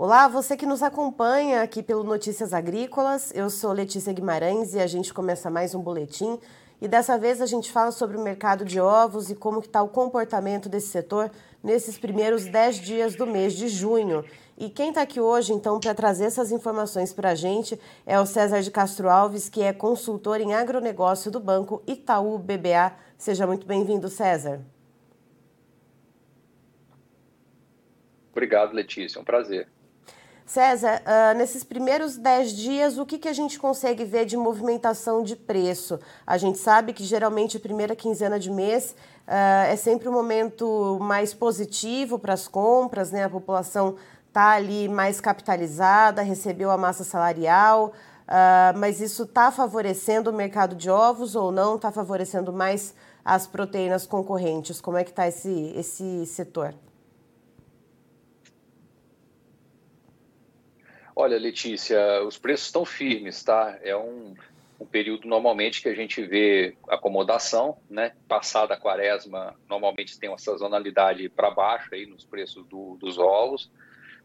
Olá, você que nos acompanha aqui pelo Notícias Agrícolas. Eu sou Letícia Guimarães e a gente começa mais um boletim. E dessa vez a gente fala sobre o mercado de ovos e como está o comportamento desse setor nesses primeiros 10 dias do mês de junho. E quem está aqui hoje, então, para trazer essas informações para a gente é o César de Castro Alves, que é consultor em agronegócio do Banco Itaú BBA. Seja muito bem-vindo, César. Obrigado, Letícia. É um prazer. César, uh, nesses primeiros 10 dias, o que, que a gente consegue ver de movimentação de preço? A gente sabe que geralmente a primeira quinzena de mês uh, é sempre um momento mais positivo para as compras, né? A população está ali mais capitalizada, recebeu a massa salarial, uh, mas isso está favorecendo o mercado de ovos ou não? Está favorecendo mais as proteínas concorrentes? Como é que está esse, esse setor? Olha, Letícia, os preços estão firmes, tá? É um, um período normalmente que a gente vê acomodação, né? Passada a quaresma, normalmente tem uma sazonalidade para baixo aí nos preços do, dos ovos,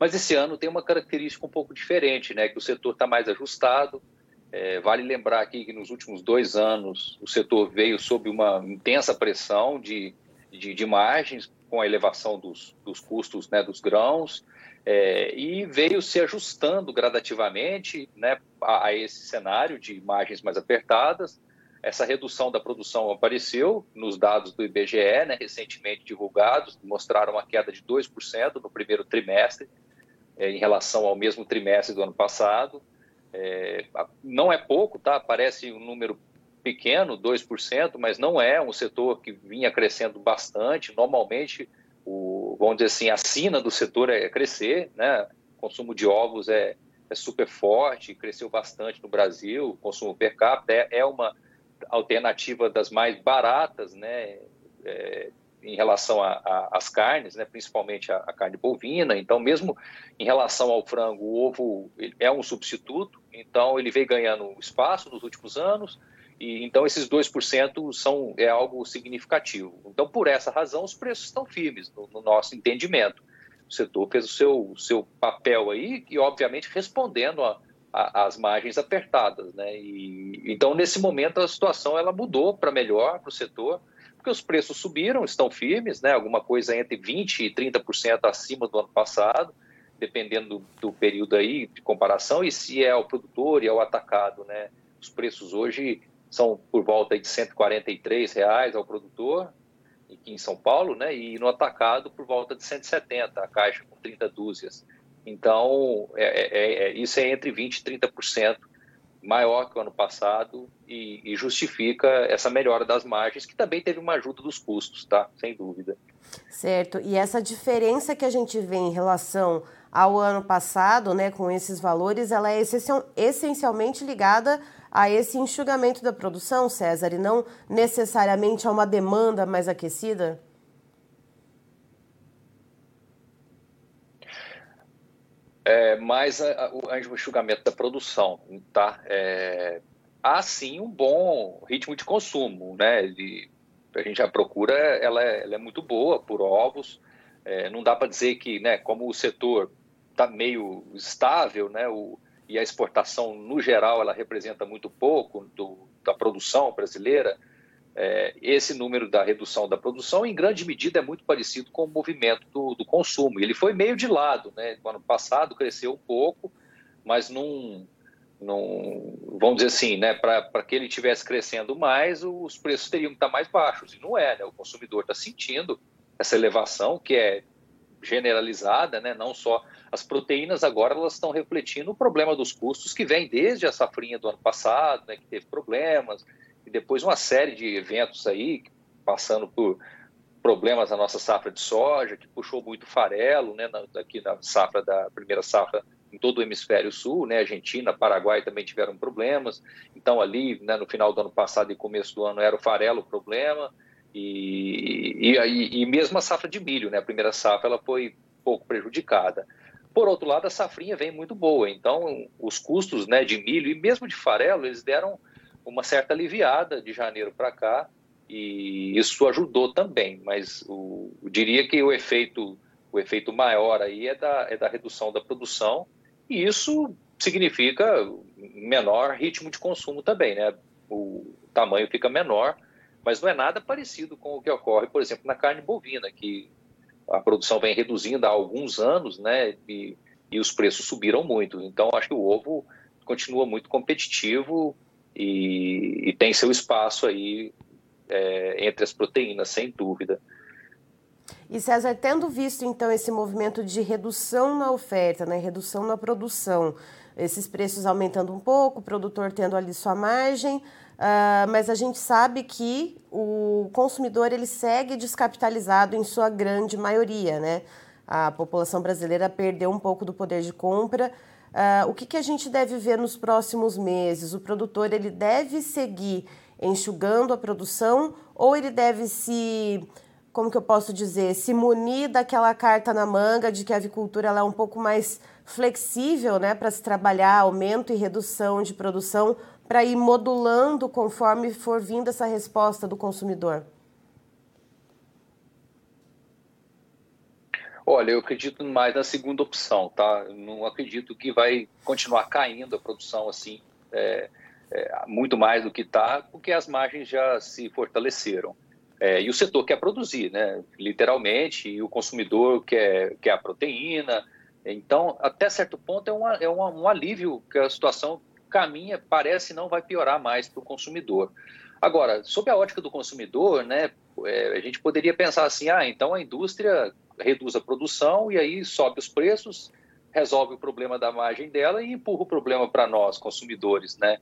mas esse ano tem uma característica um pouco diferente, né? Que o setor está mais ajustado. É, vale lembrar aqui que nos últimos dois anos o setor veio sob uma intensa pressão de, de, de margens com a elevação dos, dos custos né, dos grãos é, e veio se ajustando gradativamente né, a, a, esse cenário de margens mais apertadas. Essa redução da produção apareceu nos dados do IBGE, né, recentemente divulgados, mostraram uma queda de 2% no primeiro trimestre, é, em relação ao mesmo trimestre do ano passado. É, não é pouco, tá? parece um número pequeno, 2%, mas não é um setor que vinha crescendo bastante. Normalmente, vamos dizer assim, a sina do setor é crescer, né? O consumo de ovos é, é super forte, cresceu bastante no Brasil, o consumo per capita é, é alternativa das mais baratas, né? É, em relação às carnes, né, principalmente a, a, carne bovina. Então, mesmo em relação ao frango, o ovo é um substituto, então ele vem ganhando espaço nos últimos anos. E, então, esses 2% são, é algo significativo. Então, por essa razão, os preços estão firmes, no, no nosso entendimento. O setor fez o seu, seu papel aí e, obviamente, respondendo às margens apertadas. Né? E, então, nesse momento, a situação ela mudou para melhor para o setor, porque os preços subiram, estão firmes, né? alguma coisa entre 20% e 30% acima do ano passado, dependendo do, do período aí de comparação, e se é o produtor e é o atacado. Né? Os preços hoje são por volta de 143 reais ao produtor aqui em São Paulo, né? E no atacado por volta de 170 a caixa com 30 dúzias. Então é, é, é, isso é entre 20 e 30% maior que o ano passado e, e, justifica essa melhora das margens que também teve uma ajuda dos custos, tá? Sem dúvida. Certo. E essa diferença que a gente vê em relação ao ano passado, né, com esses valores, ela é essencialmente ligada a esse enxugamento da produção, César, e não necessariamente a uma demanda mais aquecida? É, mais o enxugamento da produção, tá? É, há sim um bom ritmo de consumo, né? De, a gente já procura, ela é, ela é muito boa por ovos. É, não dá para dizer que, né, como o setor está meio estável, né? O, e a exportação, no geral, ela representa muito pouco do, da produção brasileira, é, esse número da redução da produção, em grande medida, é muito parecido com o movimento do, do consumo. Ele foi meio de lado, né? No ano passado cresceu um pouco, mas não, não vamos dizer assim, né? Para que ele estivesse crescendo mais, os preços teriam que estar mais baixos. E não é, né? O consumidor está sentindo essa elevação, que é generalizada, né? Não só as proteínas agora elas estão refletindo o problema dos custos que vem desde a safrinha do ano passado, né, que teve problemas, e depois uma série de eventos aí, passando por problemas na nossa safra de soja, que puxou muito farelo, né, na, aqui na safra da primeira safra em todo o hemisfério sul, né, Argentina, Paraguai também tiveram problemas, então ali, né, no final do ano passado e começo do ano era o farelo o problema, e, e, e mesmo a safra de milho, né, a primeira safra ela foi pouco prejudicada. Por outro lado, a safrinha vem muito boa, então os custos né, de milho e mesmo de farelo, eles deram uma certa aliviada de janeiro para cá, e isso ajudou também, mas o, eu diria que o efeito O efeito maior aí é da, é da redução da produção, e isso significa menor ritmo de consumo também, né? O tamanho fica menor, mas não é nada parecido com o que ocorre, por exemplo, na carne bovina, que a produção vem reduzindo há alguns anos, né? E, e os preços subiram muito. Então, acho que o ovo continua muito competitivo e, e tem seu espaço aí é, entre as proteínas, sem dúvida. E César, tendo visto então esse movimento de redução na oferta, né, redução na produção, esses preços aumentando um pouco, o produtor tendo ali sua margem, uh, mas a gente sabe que o consumidor ele segue descapitalizado em sua grande maioria, né? A população brasileira perdeu um pouco do poder de compra. Uh, o que, que a gente deve ver nos próximos meses? O produtor ele deve seguir enxugando a produção ou ele deve se como que eu posso dizer, se munir daquela carta na manga de que a avicultura ela é um pouco mais flexível né, para se trabalhar aumento e redução de produção, para ir modulando conforme for vindo essa resposta do consumidor? Olha, eu acredito mais na segunda opção, tá? não acredito que vai continuar caindo a produção assim, é, é, muito mais do que está, porque as margens já se fortaleceram. É, e o setor quer produzir, né? literalmente, e o consumidor quer, quer a proteína. Então, até certo ponto, é, uma, é uma, um alívio que a situação caminha, parece não vai piorar mais para o consumidor. Agora, sob a ótica do consumidor, né, é, a gente poderia pensar assim: ah, então a indústria reduz a produção e aí sobe os preços, resolve o problema da margem dela e empurra o problema para nós, consumidores, né?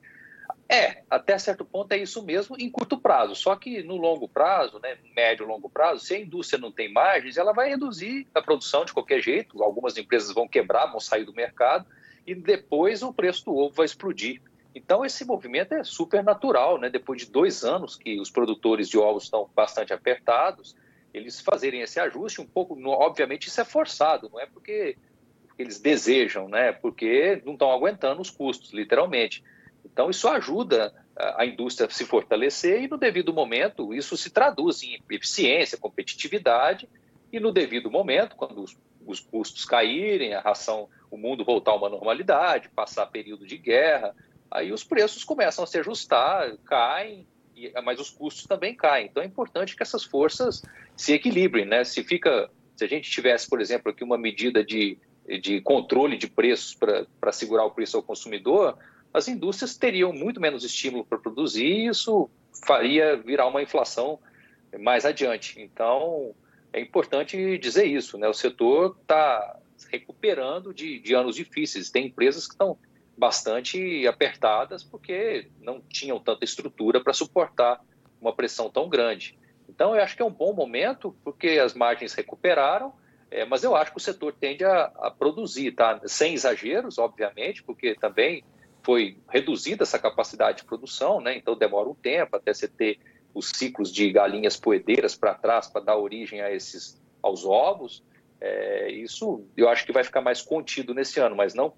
É, até certo ponto é isso mesmo em curto prazo. Só que no longo prazo, né, médio e longo prazo, se a indústria não tem margens, ela vai reduzir a produção de qualquer jeito. Algumas empresas vão quebrar, vão sair do mercado e depois o preço do ovo vai explodir. Então esse movimento é super natural, né? Depois de dois anos que os produtores de ovos estão bastante apertados, eles fazerem esse ajuste um pouco, obviamente isso é forçado, não é porque eles desejam, né? Porque não estão aguentando os custos, literalmente. Então, isso ajuda a indústria a se fortalecer e, no devido momento, isso se traduz em eficiência, competitividade e, no devido momento, quando os, os custos caírem, a ração, o mundo voltar a uma normalidade, passar período de guerra, aí os preços começam a se ajustar, caem, mas os custos também caem. Então, é importante que essas forças se equilibrem, né? Se fica, se a gente tivesse, por exemplo, aqui uma medida de, de controle de preços para segurar o preço ao consumidor, as indústrias teriam muito menos estímulo para produzir e isso faria virar uma inflação mais adiante. Então, é importante dizer isso, né? O setor está recuperando de, de anos difíceis. Tem empresas que estão bastante apertadas porque não tinham tanta estrutura para suportar uma pressão tão grande. Então, eu acho que é um bom momento, porque as margens recuperaram, é, mas eu acho que o setor tende a, a, produzir, tá? sem exageros, obviamente, porque também foi reduzida essa capacidade de produção, né? então demora um tempo até você ter os ciclos de galinhas poedeiras para trás para dar origem a esses aos ovos. É, isso eu acho que vai ficar mais contido nesse ano, mas não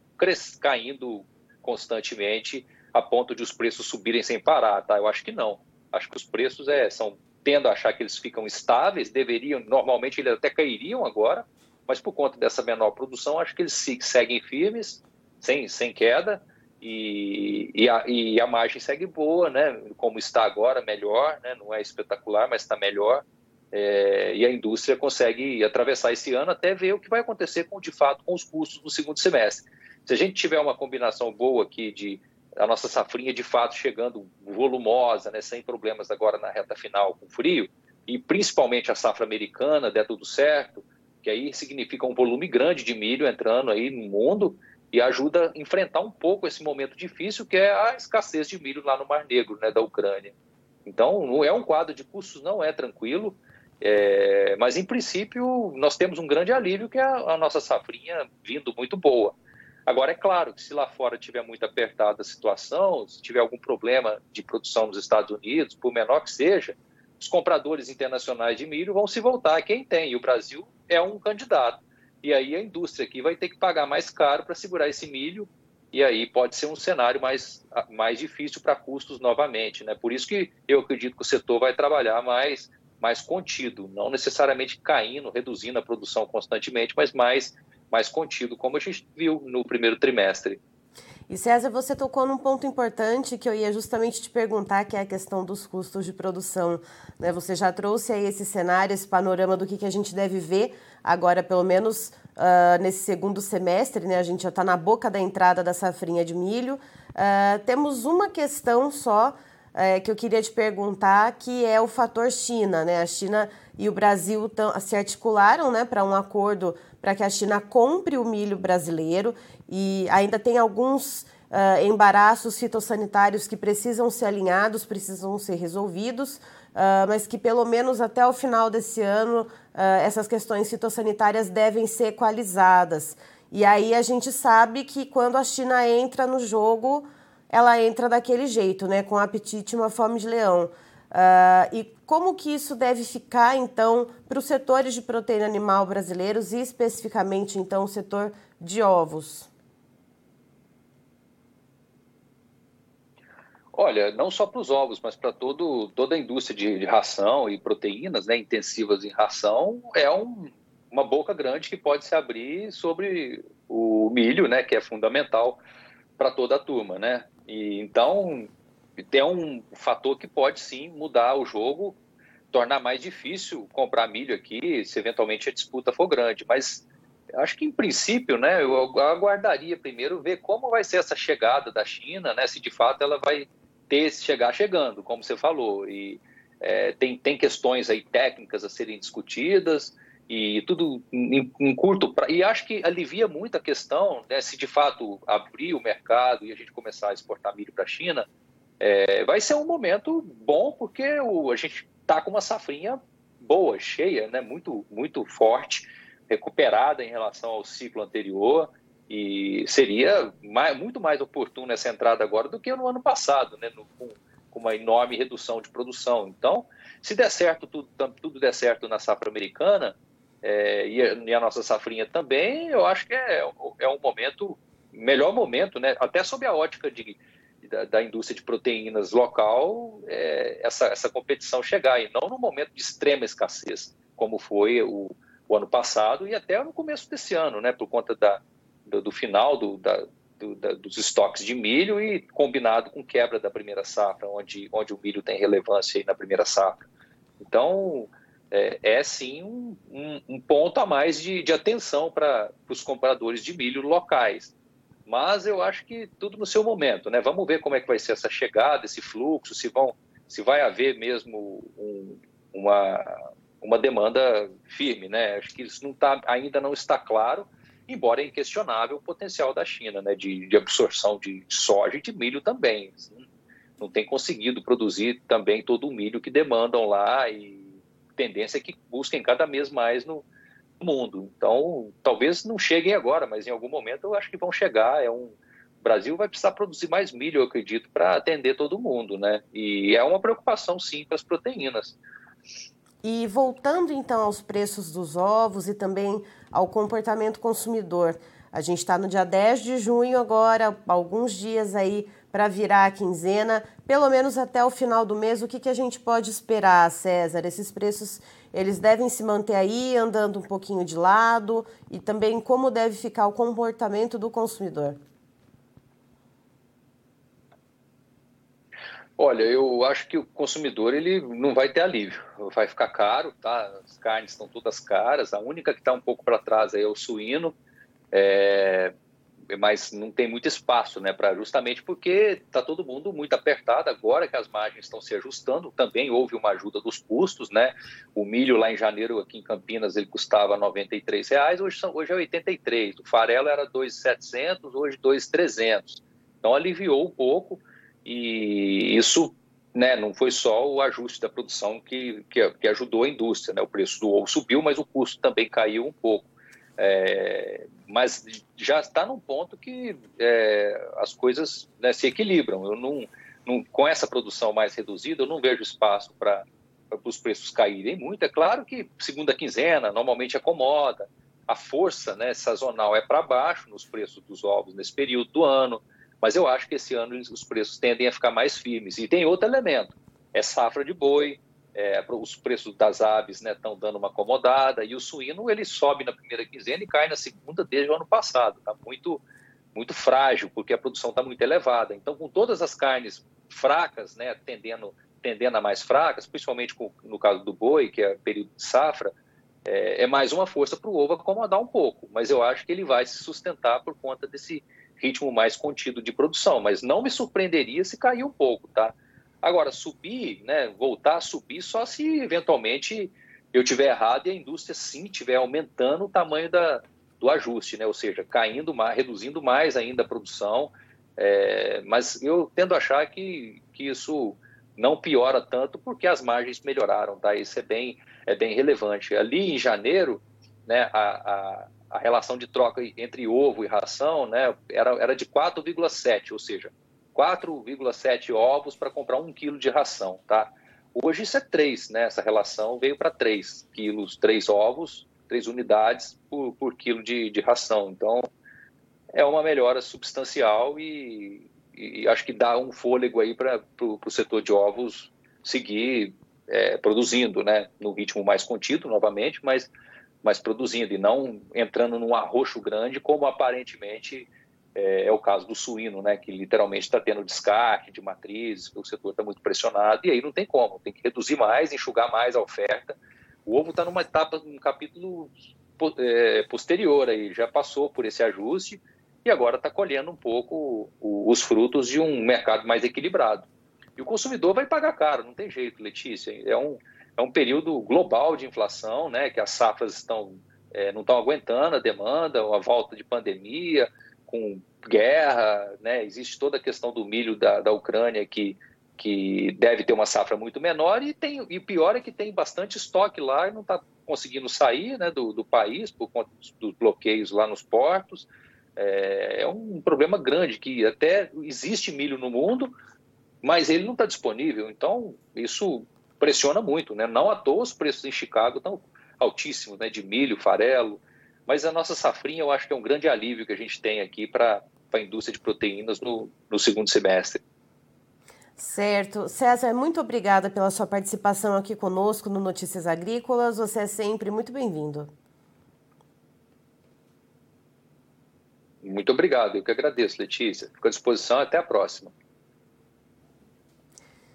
caindo constantemente a ponto de os preços subirem sem parar, tá? Eu acho que não. Acho que os preços é, são tendo a achar que eles ficam estáveis, deveriam, normalmente eles até cairiam agora, mas por conta dessa menor produção, acho que eles seguem firmes, sem, sem queda, e, e, a, e a margem segue boa, né? Como está agora, melhor, né? Não é espetacular, mas está melhor. É, e a indústria consegue atravessar esse ano até ver o que vai acontecer com, de fato, com os custos no segundo semestre. Se a gente tiver uma combinação boa aqui de a nossa safrinha de fato chegando volumosa, né, sem problemas agora na reta final com frio, e principalmente a safra americana der tudo certo, que aí significa um volume grande de milho entrando aí no mundo, e ajuda a enfrentar um pouco esse momento difícil que é a escassez de milho lá no Mar Negro, né, da Ucrânia. Então, não é um quadro de custos, não é tranquilo, é, mas em princípio nós temos um grande alívio que é a, a, nossa safrinha vindo muito boa. Agora, é claro que se lá fora tiver muito apertada a situação, se tiver algum problema de produção nos Estados Unidos, por menor que seja, os compradores internacionais de milho vão se voltar a quem tem, e o Brasil é um candidato. E aí a indústria aqui vai ter que pagar mais caro para segurar esse milho, e aí pode ser um cenário mais, mais difícil para custos novamente. Né? Por isso que eu acredito que o setor vai trabalhar mais mais contido, não necessariamente caindo, reduzindo a produção constantemente, mas mais, mais contido, como a gente viu no primeiro trimestre. E César, você tocou num ponto importante que eu ia justamente te perguntar, que é a questão dos custos de produção. Né? Você já trouxe aí esse cenário, esse panorama do que, que a gente deve ver agora, pelo menos uh, nesse segundo semestre, né? A gente já está na boca da entrada da safrinha de milho. Uh, temos uma questão só uh, que eu queria te perguntar, que é o fator China, né? A China e o Brasil se articularam né, para um acordo para que a China compre o milho brasileiro e ainda tem alguns uh, embaraços fitossanitários que precisam ser alinhados, precisam ser resolvidos, uh, mas que pelo menos até o final desse ano uh, essas questões fitossanitárias devem ser equalizadas. E aí a gente sabe que quando a China entra no jogo, ela entra daquele jeito, né, com apetite e uma fome de leão. Uh, e como que isso deve ficar, então, para os setores de proteína animal brasileiros e especificamente, então, o setor de ovos? Olha, não só para os ovos, mas para toda a indústria de, de, ração e proteínas né, intensivas em ração, é um, uma boca grande que pode se abrir sobre o milho, né, que é fundamental para toda a turma. Né? E, então, tem um fator que pode sim mudar o jogo, tornar mais difícil comprar milho aqui, se eventualmente a disputa for grande. Mas acho que em princípio, né, eu aguardaria primeiro ver como vai ser essa chegada da China, né, se de fato ela vai ter chegar chegando, como você falou. E é, tem, tem questões aí técnicas a serem discutidas e tudo em, em curto prazo. E acho que alivia muito a questão, né, se de fato abrir o mercado e a gente começar a exportar milho para a China, é, vai ser um momento bom porque o, a gente está com uma safrinha boa, cheia, né, muito, muito forte, recuperada em relação ao ciclo anterior e seria mais, muito mais oportuna essa entrada agora do que no ano passado, né, no, com, com, uma enorme redução de produção. Então, se der certo, tudo, tudo der certo na safra americana é, e, a, e, a, nossa safrinha também, eu acho que é, é um momento, melhor momento, né, até sob a ótica de da, da, indústria de proteínas local é, essa, essa competição chegar, e não no momento de extrema escassez, como foi o, o ano passado e até no começo desse ano, né, por conta da, do, do final do, da, do, da, dos estoques de milho e combinado com quebra da primeira safra, onde, onde o milho tem relevância na primeira safra. Então, é, é sim um, um, um, ponto a mais de, de atenção para os compradores de milho locais mas eu acho que tudo no seu momento, né? Vamos ver como é que vai ser essa chegada, esse fluxo, se vão, se vai haver mesmo um, uma uma demanda firme, né? Acho que isso não tá, ainda não está claro, embora é inquestionável o potencial da China, né? De, de absorção de soja e de milho também. Assim, não tem conseguido produzir também todo o milho que demandam lá e tendência que busquem cada vez mais no, mundo. Então, talvez não cheguem agora, mas em algum momento eu acho que vão chegar. É um o Brasil vai precisar produzir mais milho, eu acredito, para atender todo mundo, né? E é uma preocupação sim para as proteínas. E voltando então aos preços dos ovos e também ao comportamento consumidor, a gente está no dia 10 de junho agora, alguns dias aí para virar a quinzena, pelo menos até o final do mês, o que, que a gente pode esperar, César? Esses preços, eles devem se manter aí, andando um pouquinho de lado, e também como deve ficar o comportamento do consumidor? Olha, eu acho que o consumidor ele não vai ter alívio, vai ficar caro, tá? As carnes estão todas caras, a única que está um pouco para trás é o suíno, é, mas não tem muito espaço, né, para justamente porque está todo mundo muito apertado agora que as margens estão se ajustando. Também houve uma ajuda dos custos, né? O milho lá em janeiro aqui em Campinas ele custava 93 reais, hoje são hoje é 83. O farelo era 2.700, hoje 2.300. Então aliviou um pouco e isso né, não foi só o ajuste da produção que, que, que, ajudou a indústria, né? O preço do ovo subiu, mas o custo também caiu um pouco. É, mas já está num ponto que é, as coisas né, se equilibram. Eu não, não, com essa produção mais reduzida, eu não vejo espaço para os preços caírem muito. É claro que segunda quinzena normalmente acomoda, a força né, sazonal é para baixo nos preços dos ovos nesse período do ano, mas eu acho que esse ano os preços tendem a ficar mais firmes. E tem outro elemento, é safra de boi, é, os preços das aves estão né, dando uma acomodada, e o suíno ele sobe na primeira quinzena e cai na segunda desde o ano passado. Está muito, muito frágil, porque a produção está muito elevada. Então, com todas as carnes fracas, né, tendendo, tendendo a mais fracas, principalmente com, no caso do boi, que é período de safra, é, é mais uma força para o ovo acomodar um pouco. Mas eu acho que ele vai se sustentar por conta desse ritmo mais contido de produção. Mas não me surpreenderia se cair um pouco, tá? Agora, subir, né, voltar a subir só se eventualmente eu tiver errado e a indústria sim estiver aumentando o tamanho da, do ajuste, né? ou seja, caindo mais, reduzindo mais ainda a produção. É, mas eu tendo a achar que, que isso não piora tanto porque as margens melhoraram, tá? Isso é bem, é bem relevante. Ali em janeiro, né, a, a, a relação de troca entre ovo e ração né, era, era de 4,7, ou seja, 4,7 ovos para comprar um quilo de ração, tá? Hoje isso é 3, né? Essa relação veio para 3 quilos, 3 ovos, 3 unidades por, por quilo de, de ração. Então, é uma melhora substancial e, e acho que dá um fôlego aí para o setor de ovos seguir é, produzindo, né? No ritmo mais contido, novamente, mas, mas produzindo e não entrando num arroxo grande, como aparentemente é, é, o caso do suíno, né, que literalmente está tendo descarte de matrizes, o setor está muito pressionado, e aí não tem como, tem que reduzir mais, enxugar mais a oferta. O ovo está numa etapa, num capítulo é, posterior, aí, já passou por esse ajuste e agora está colhendo um pouco os frutos de um mercado mais equilibrado. E o consumidor vai pagar caro, não tem jeito, Letícia. É um, é um período global de inflação, né, que as safras estão, é, não estão aguentando a demanda, a volta de pandemia, com guerra, né? existe toda a questão do milho da, da Ucrânia que, que deve ter uma safra muito menor e tem e pior é que tem bastante estoque lá e não está conseguindo sair né, do, do país por conta dos, dos bloqueios lá nos portos. É, é, um problema grande que até existe milho no mundo, mas ele não está disponível. Então isso pressiona muito, né? Não à toa os preços em Chicago estão altíssimos, né? De milho, farelo, mas a nossa safrinha eu acho que é um grande alívio que a gente tem aqui para a indústria de proteínas no, no segundo semestre. Certo. César, muito obrigada pela sua participação aqui conosco no Notícias Agrícolas. Você é sempre muito bem-vindo. Muito obrigado, eu que agradeço, Letícia. Fico à disposição, até a próxima.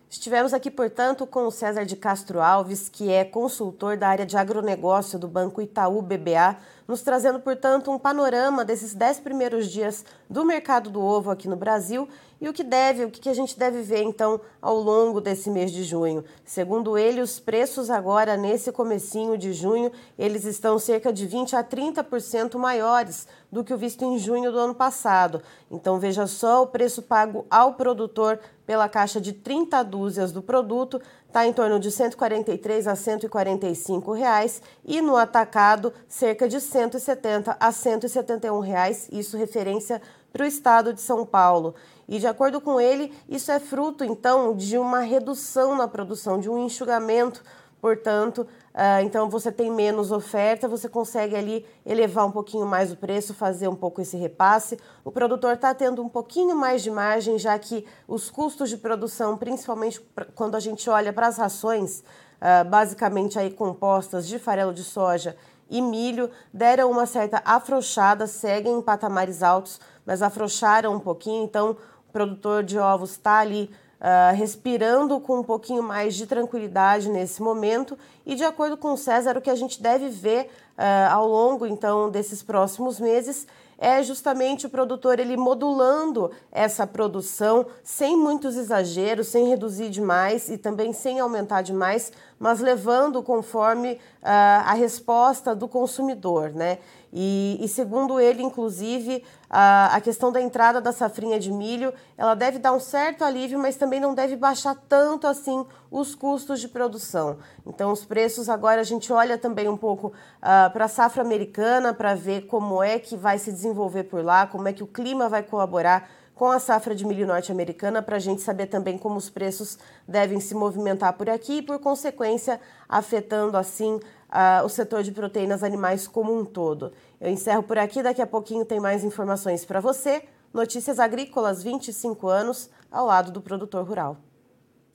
Estivemos aqui, portanto, com o César de Castro Alves, que é consultor da área de agronegócio do Banco Itaú BBA, nos trazendo, portanto, um panorama desses dez primeiros dias do mercado do ovo aqui no Brasil e o que deve, o que a gente deve ver então ao longo desse mês de junho. Segundo ele, os preços agora nesse comecinho de junho, eles estão cerca de 20 a 30% maiores do que o visto em junho do ano passado. Então veja só, o preço pago ao produtor pela caixa de 30 dúzias do produto está em torno de 143 a 145 reais e no atacado cerca de 170 a 171 reais, isso referência para o estado de São Paulo. E de acordo com ele, isso é fruto então de uma redução na produção, de um enxugamento Portanto, uh, então você tem menos oferta, você consegue ali elevar um pouquinho mais o preço, fazer um pouco esse repasse. O produtor está tendo um pouquinho mais de margem, já que os custos de produção, principalmente quando a gente olha para as rações, uh, basicamente aí compostas de farelo de soja e milho, deram uma certa afrouxada, seguem em patamares altos, mas afrouxaram um pouquinho, então o produtor de ovos está ali uh, respirando com um pouquinho mais de tranquilidade nesse momento. E de acordo com o César, o que a gente deve ver uh, ao longo então desses próximos meses é justamente o produtor ele modulando essa produção sem muitos exageros, sem reduzir demais e também sem aumentar demais, mas levando conforme uh, a resposta do consumidor, né? E, e, segundo ele, inclusive, a, a, questão da entrada da safrinha de milho, ela deve dar um certo alívio, mas também não deve baixar tanto assim os custos de produção. Então, os preços agora a gente olha também um pouco uh, para a safra americana para ver como é que vai se desenvolver por lá, como é que o clima vai colaborar com a safra de milho norte-americana para a gente saber também como os preços devem se movimentar por aqui e, por consequência, afetando assim uh, o setor de proteínas animais como um todo. Eu encerro por aqui, daqui a pouquinho tem mais informações para você. Notícias Agrícolas 25 anos ao lado do produtor rural.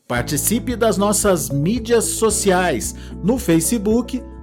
Participe das nossas mídias sociais no Facebook